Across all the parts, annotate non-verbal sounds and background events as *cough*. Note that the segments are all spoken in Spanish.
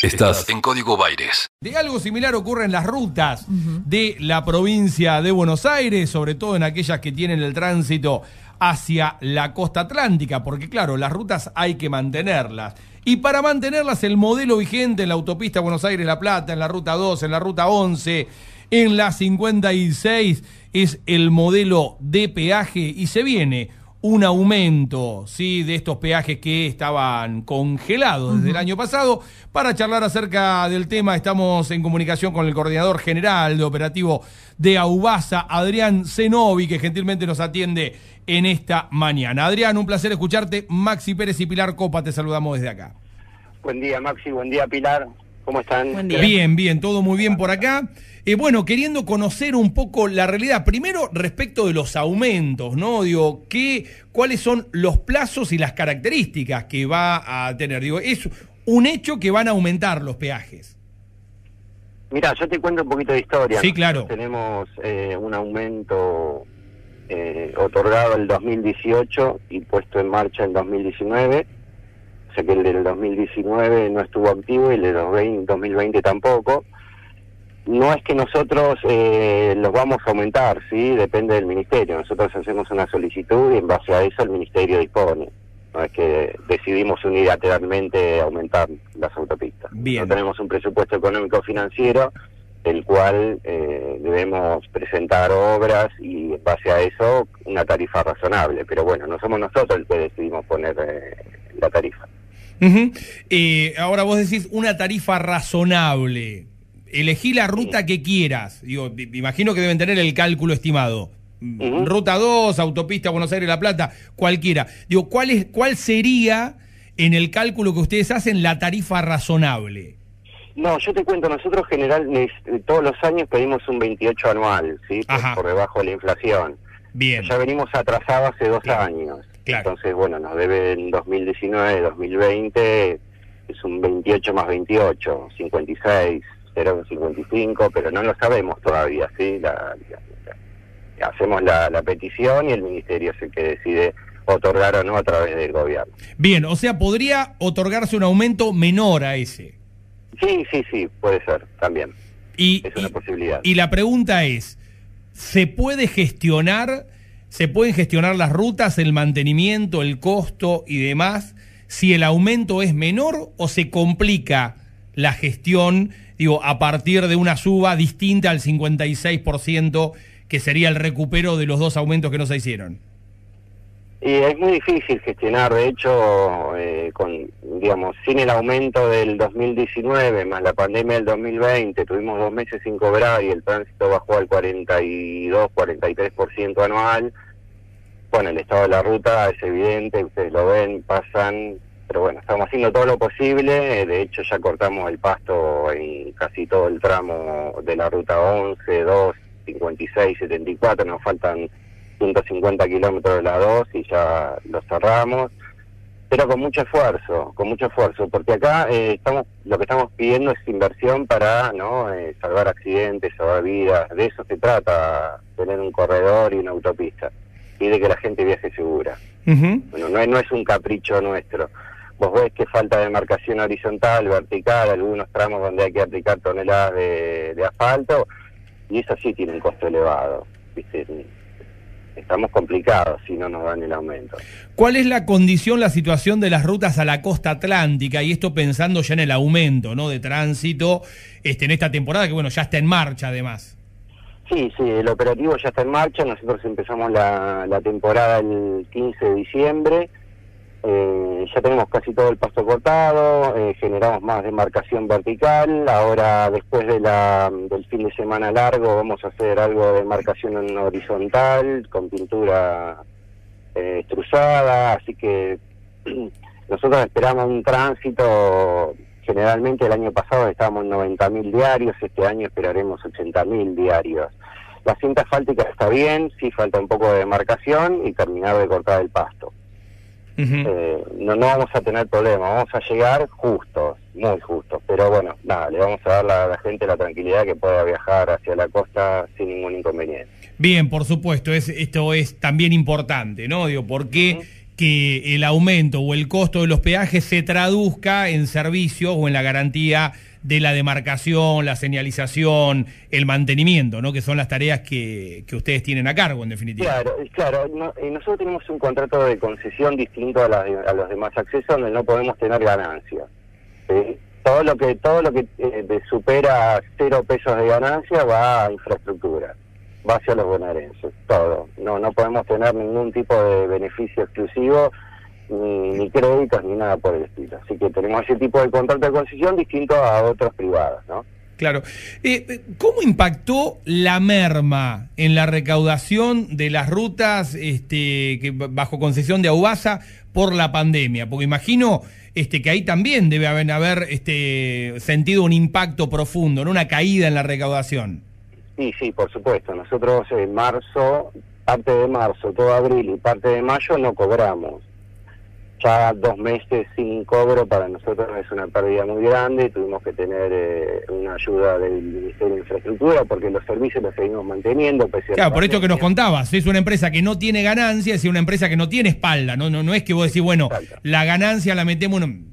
Estás en Código Baires. De algo similar ocurre en las rutas de la provincia de Buenos Aires, sobre todo en aquellas que tienen el tránsito hacia la costa atlántica, porque claro, las rutas hay que mantenerlas. Y para mantenerlas, el modelo vigente en la autopista Buenos Aires-La Plata, en la ruta 2, en la ruta 11, en la 56, es el modelo de peaje y se viene un aumento ¿sí? de estos peajes que estaban congelados desde el año pasado. Para charlar acerca del tema estamos en comunicación con el coordinador general de operativo de Aubasa, Adrián Zenobi, que gentilmente nos atiende en esta mañana. Adrián, un placer escucharte. Maxi Pérez y Pilar Copa, te saludamos desde acá. Buen día Maxi, buen día Pilar. ¿Cómo están? Bien, bien, todo muy bien por acá. Eh, bueno, queriendo conocer un poco la realidad, primero respecto de los aumentos, ¿no? Digo, ¿qué, ¿cuáles son los plazos y las características que va a tener? Digo, es un hecho que van a aumentar los peajes. Mira, yo te cuento un poquito de historia. Sí, claro. tenemos eh, un aumento eh, otorgado el 2018 y puesto en marcha en 2019. Sea que el del 2019 no estuvo activo y el del 2020 tampoco no es que nosotros eh, los vamos a aumentar, sí, depende del ministerio. Nosotros hacemos una solicitud y en base a eso el ministerio dispone. No es que decidimos unilateralmente aumentar las autopistas. Bien. No tenemos un presupuesto económico financiero del cual eh, debemos presentar obras y en base a eso una tarifa razonable. Pero bueno, no somos nosotros el que decidimos poner eh, la tarifa. Eh, ahora vos decís una tarifa razonable elegí la ruta que quieras. Digo, imagino que deben tener el cálculo estimado. Ruta 2, autopista Buenos Aires-La Plata, cualquiera. Digo, ¿cuál, es, ¿cuál sería en el cálculo que ustedes hacen la tarifa razonable? No, yo te cuento, nosotros general todos los años pedimos un 28 anual, ¿sí? Por, debajo de la inflación. Bien. Ya venimos atrasados hace dos años. Entonces, bueno, nos deben 2019, 2020, es un 28 más 28, 56 0,55, pero no lo sabemos todavía, ¿sí? La, hacemos la, petición y el ministerio es el que decide otorgar o no a través del gobierno. Bien, o sea, ¿podría otorgarse un aumento menor a ese? Sí, sí, sí, puede ser, también. Y, es una posibilidad. Y la pregunta es, ¿se puede gestionar, se pueden gestionar las rutas, el mantenimiento, el costo y demás, si el aumento es menor o se complica la gestión digo, a partir de una suba distinta al 56% que sería el recupero de los dos aumentos que no se hicieron? Y es muy difícil gestionar, de hecho, eh, con, digamos, sin el aumento del 2019 más la pandemia del 2020, tuvimos dos meses sin cobrar y el tránsito bajó al 42, 43% anual. Bueno, el estado de la ruta es evidente, ustedes lo ven, pasan pero bueno, estamos haciendo todo lo posible, de hecho ya cortamos el pasto en casi todo el tramo de la ruta 11, 2, 56, 74, nos faltan 150 kilómetros de la 2 y ya lo cerramos, pero con mucho esfuerzo, con mucho esfuerzo, porque acá eh, estamos lo que estamos pidiendo es inversión para no eh, salvar accidentes, salvar vidas, de eso se trata, tener un corredor y una autopista, y de que la gente viaje segura. Bueno, no, no es un capricho nuestro vos ves que falta de marcación horizontal, vertical, algunos tramos donde hay que aplicar toneladas de, asfalto, y eso sí tiene un costo elevado. Estamos complicados si no nos dan el aumento. ¿Cuál es la condición, la situación de las rutas a la costa atlántica? Y esto pensando ya en el aumento ¿no? de tránsito este, en esta temporada, que bueno, ya está en marcha además. Sí, sí, el operativo ya está en marcha. Nosotros empezamos la, la temporada el 15 de diciembre eh, ya tenemos casi todo el pasto cortado, eh, generamos más demarcación vertical, ahora después de la, del fin de semana largo vamos a hacer algo de demarcación en horizontal, con pintura eh, estruzada, así que *clears throat* nosotros esperamos un tránsito, generalmente el año pasado estábamos en 90.000 diarios, este año esperaremos 80.000 diarios. La cinta asfáltica está bien, sí falta un poco de demarcación y terminar de cortar el pasto. Eh, no, no vamos a tener problema, vamos a llegar justos, muy justos, pero bueno, nada, le vamos a dar a la gente la tranquilidad que pueda viajar hacia la costa sin ningún inconveniente. Bien, por supuesto, es, esto es también importante, ¿no? Digo, ¿por qué que el aumento o el costo de los peajes se traduzca en servicios o en la garantía de la demarcación, la señalización, el mantenimiento, ¿no? Que son las tareas que, que ustedes tienen a cargo, en definitiva. Claro, claro. nosotros tenemos un contrato de concesión distinto a, a, los demás accesos donde no podemos tener ganancias. Todo lo que todo lo que eh, supera cero pesos de ganancia va a infraestructura va hacia los bonaerenses, todo. No, no podemos tener ningún tipo de beneficio exclusivo, ni, créditos, ni nada por el estilo. Así que tenemos ese tipo de contrato de concesión distinto a otros privados, ¿no? Claro. Eh, eh, ¿Cómo impactó la merma en la recaudación de las rutas este, que, bajo concesión de Aubasa por la pandemia? Porque imagino este, que ahí también debe haber, haber este, sentido un impacto profundo, ¿no? una caída en la recaudación. Sí, sí, por supuesto. Nosotros en marzo, parte de marzo, todo abril y parte de mayo no cobramos. Ya dos meses sin cobro para nosotros es una pérdida muy grande. Tuvimos que tener eh, una ayuda del Ministerio de Infraestructura porque los servicios los seguimos manteniendo. claro, por esto que nos contabas, es una empresa que no tiene ganancias y una empresa que no tiene espalda. No, no, no es que vos decís, bueno, la ganancia la metemos... En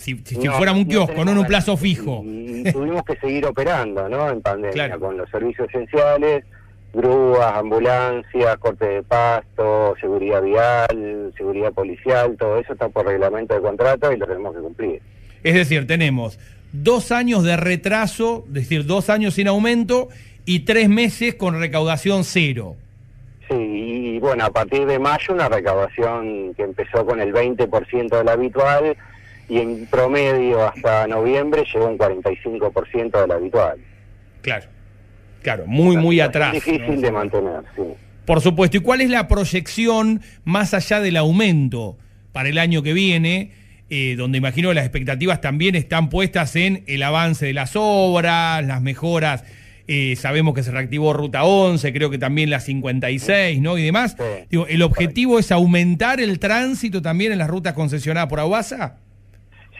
si, si, fuera un kiosco, no en un plazo fijo. tuvimos que seguir operando, ¿no? En pandemia, con los servicios esenciales, grúas, ambulancias, corte de pasto, seguridad vial, seguridad policial, todo eso está por reglamento de contrato y lo tenemos que cumplir. Es decir, tenemos dos años de retraso, es decir, dos años sin aumento y tres meses con recaudación cero. Sí, y bueno, a partir de mayo una recaudación que empezó con el 20% de la habitual y en promedio hasta noviembre llegó un 45% de lo habitual. Claro, claro, muy, muy atrás. Difícil de mantener, sí. Por supuesto. ¿Y cuál es la proyección más allá del aumento para el año que viene? Eh, donde imagino las expectativas también están puestas en el avance de las obras, las mejoras. Eh, sabemos que se reactivó Ruta 11, creo que también la 56, ¿no? Y demás. Digo, ¿el objetivo es aumentar el tránsito también en las rutas concesionadas por Aguasa?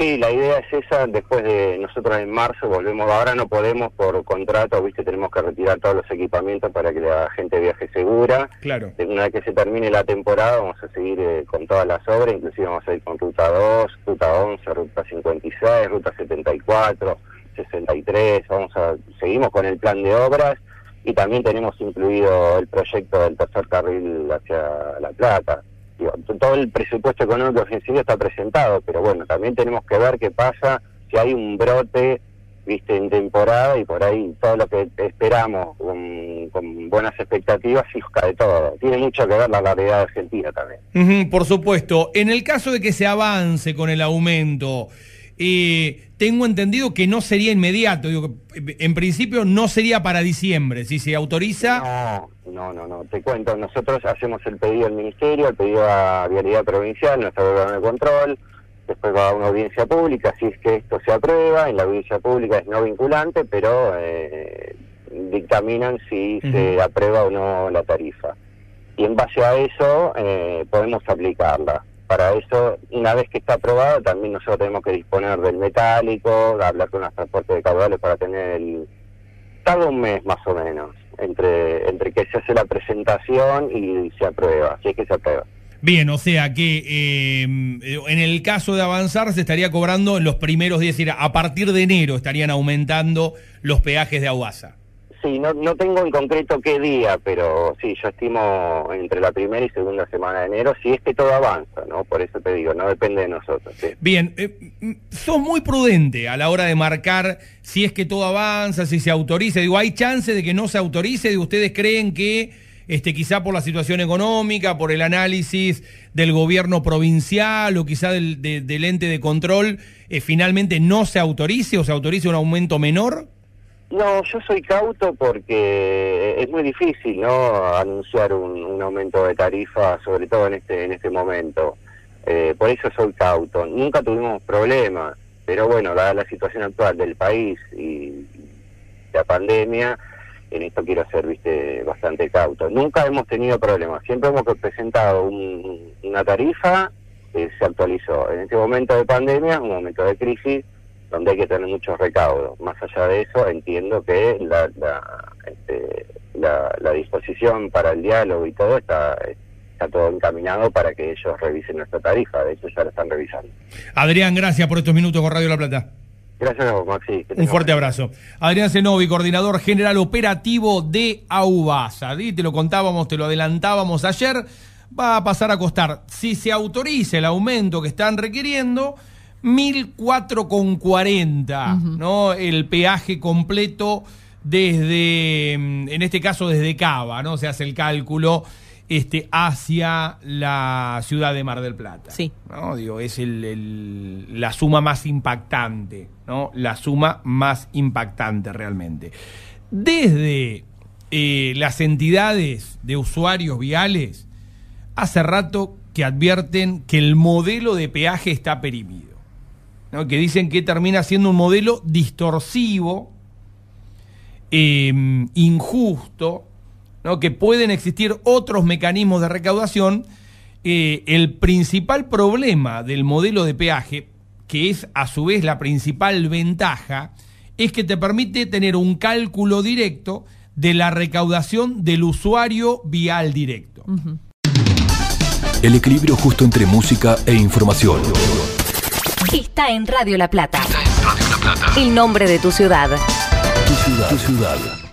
Sí, la idea es esa, después de nosotros en marzo volvemos, ahora no podemos por contrato, viste, tenemos que retirar todos los equipamientos para que la gente viaje segura. Claro. Una vez que se termine la temporada vamos a seguir eh, con todas las obras, inclusive vamos a ir con Ruta 2, Ruta 11, Ruta 56, Ruta 74, 63, vamos a, seguimos con el plan de obras y también tenemos incluido el proyecto del tercer carril hacia La Plata todo el presupuesto económico argentino está presentado, pero bueno, también tenemos que ver qué pasa si hay un brote viste en temporada y por ahí todo lo que esperamos con, buenas expectativas y cae todo. Tiene mucho que ver la de Argentina también. por supuesto. En el caso de que se avance con el aumento, eh, tengo entendido que no sería inmediato. Digo, en principio no sería para diciembre. Si se autoriza. No, no, no. Te cuento. Nosotros hacemos el pedido al Ministerio, el pedido a Vialidad Provincial, nuestro órgano de control. Después va a una audiencia pública. Si es que esto se aprueba, en la audiencia pública es no vinculante, pero eh, dictaminan si se aprueba o no la tarifa. Y en base a eso eh, podemos aplicarla para eso, una vez que está aprobado, también nosotros tenemos que disponer del metálico, hablar con los transportes de caudales para tener el... Tarda un mes más o menos entre, entre que se hace la presentación y se aprueba, si es que se aprueba. Bien, o sea que eh, en el caso de avanzar se estaría cobrando los primeros días, a partir de enero estarían aumentando los peajes de Aguasa. Sí, no, no tengo en concreto qué día, pero sí, yo estimo entre la primera y segunda semana de enero, si es que todo avanza, ¿no? Por eso te digo, no depende de nosotros. Bien, eh, mm, sos muy prudente a la hora de marcar si es que todo avanza, si se autoriza. Digo, ¿hay chance de que no se autorice? ¿De ustedes creen que este, quizá por la situación económica, por el análisis del gobierno provincial o quizá del, del ente de control, eh, finalmente no se autorice o se autorice un aumento menor? No, yo soy cauto porque es muy difícil, ¿no? Anunciar un, aumento de tarifa, sobre todo en este en este momento. Eh, por eso soy cauto. Nunca tuvimos problemas, pero bueno, dada la situación actual del país y la pandemia, en esto quiero ser, viste, bastante cauto. Nunca hemos tenido problemas. Siempre hemos presentado una tarifa que se actualizó. En este momento de pandemia, un momento de crisis donde hay que tener muchos recaudos. Más allá de eso, entiendo que la, la, este, la, disposición para el diálogo y todo está está todo encaminado para que ellos revisen nuestra tarifa, de hecho ya la están revisando. Adrián, gracias por estos minutos con Radio La Plata. Gracias a vos, Maxi. Un fuerte abrazo. Adrián Zenovi, coordinador general operativo de AUBASA. Te lo contábamos, te lo adelantábamos ayer. Va a pasar a costar, si se autoriza el aumento que están requiriendo, 1.004,40, ¿no? El peaje completo desde, mm, en este caso desde Cava, ¿no? Se hace el cálculo este, hacia la ciudad de Mar del Plata. Sí. ¿no? Digo, es el, la suma más impactante, ¿no? La suma más impactante realmente. Desde eh, las entidades de usuarios viales, hace rato que advierten que el modelo de peaje está perimido. Que dicen que termina siendo un modelo distorsivo, eh, injusto, ¿no? que pueden existir otros mecanismos de recaudación. Eh, el principal problema del modelo de peaje, que es a su vez la principal ventaja, es que te permite tener un cálculo directo de la recaudación del usuario vial directo. El equilibrio justo entre música e información. Está en Radio La Plata. Está en Radio La Plata. El nombre de tu ciudad. Tu ciudad. Tu ciudad.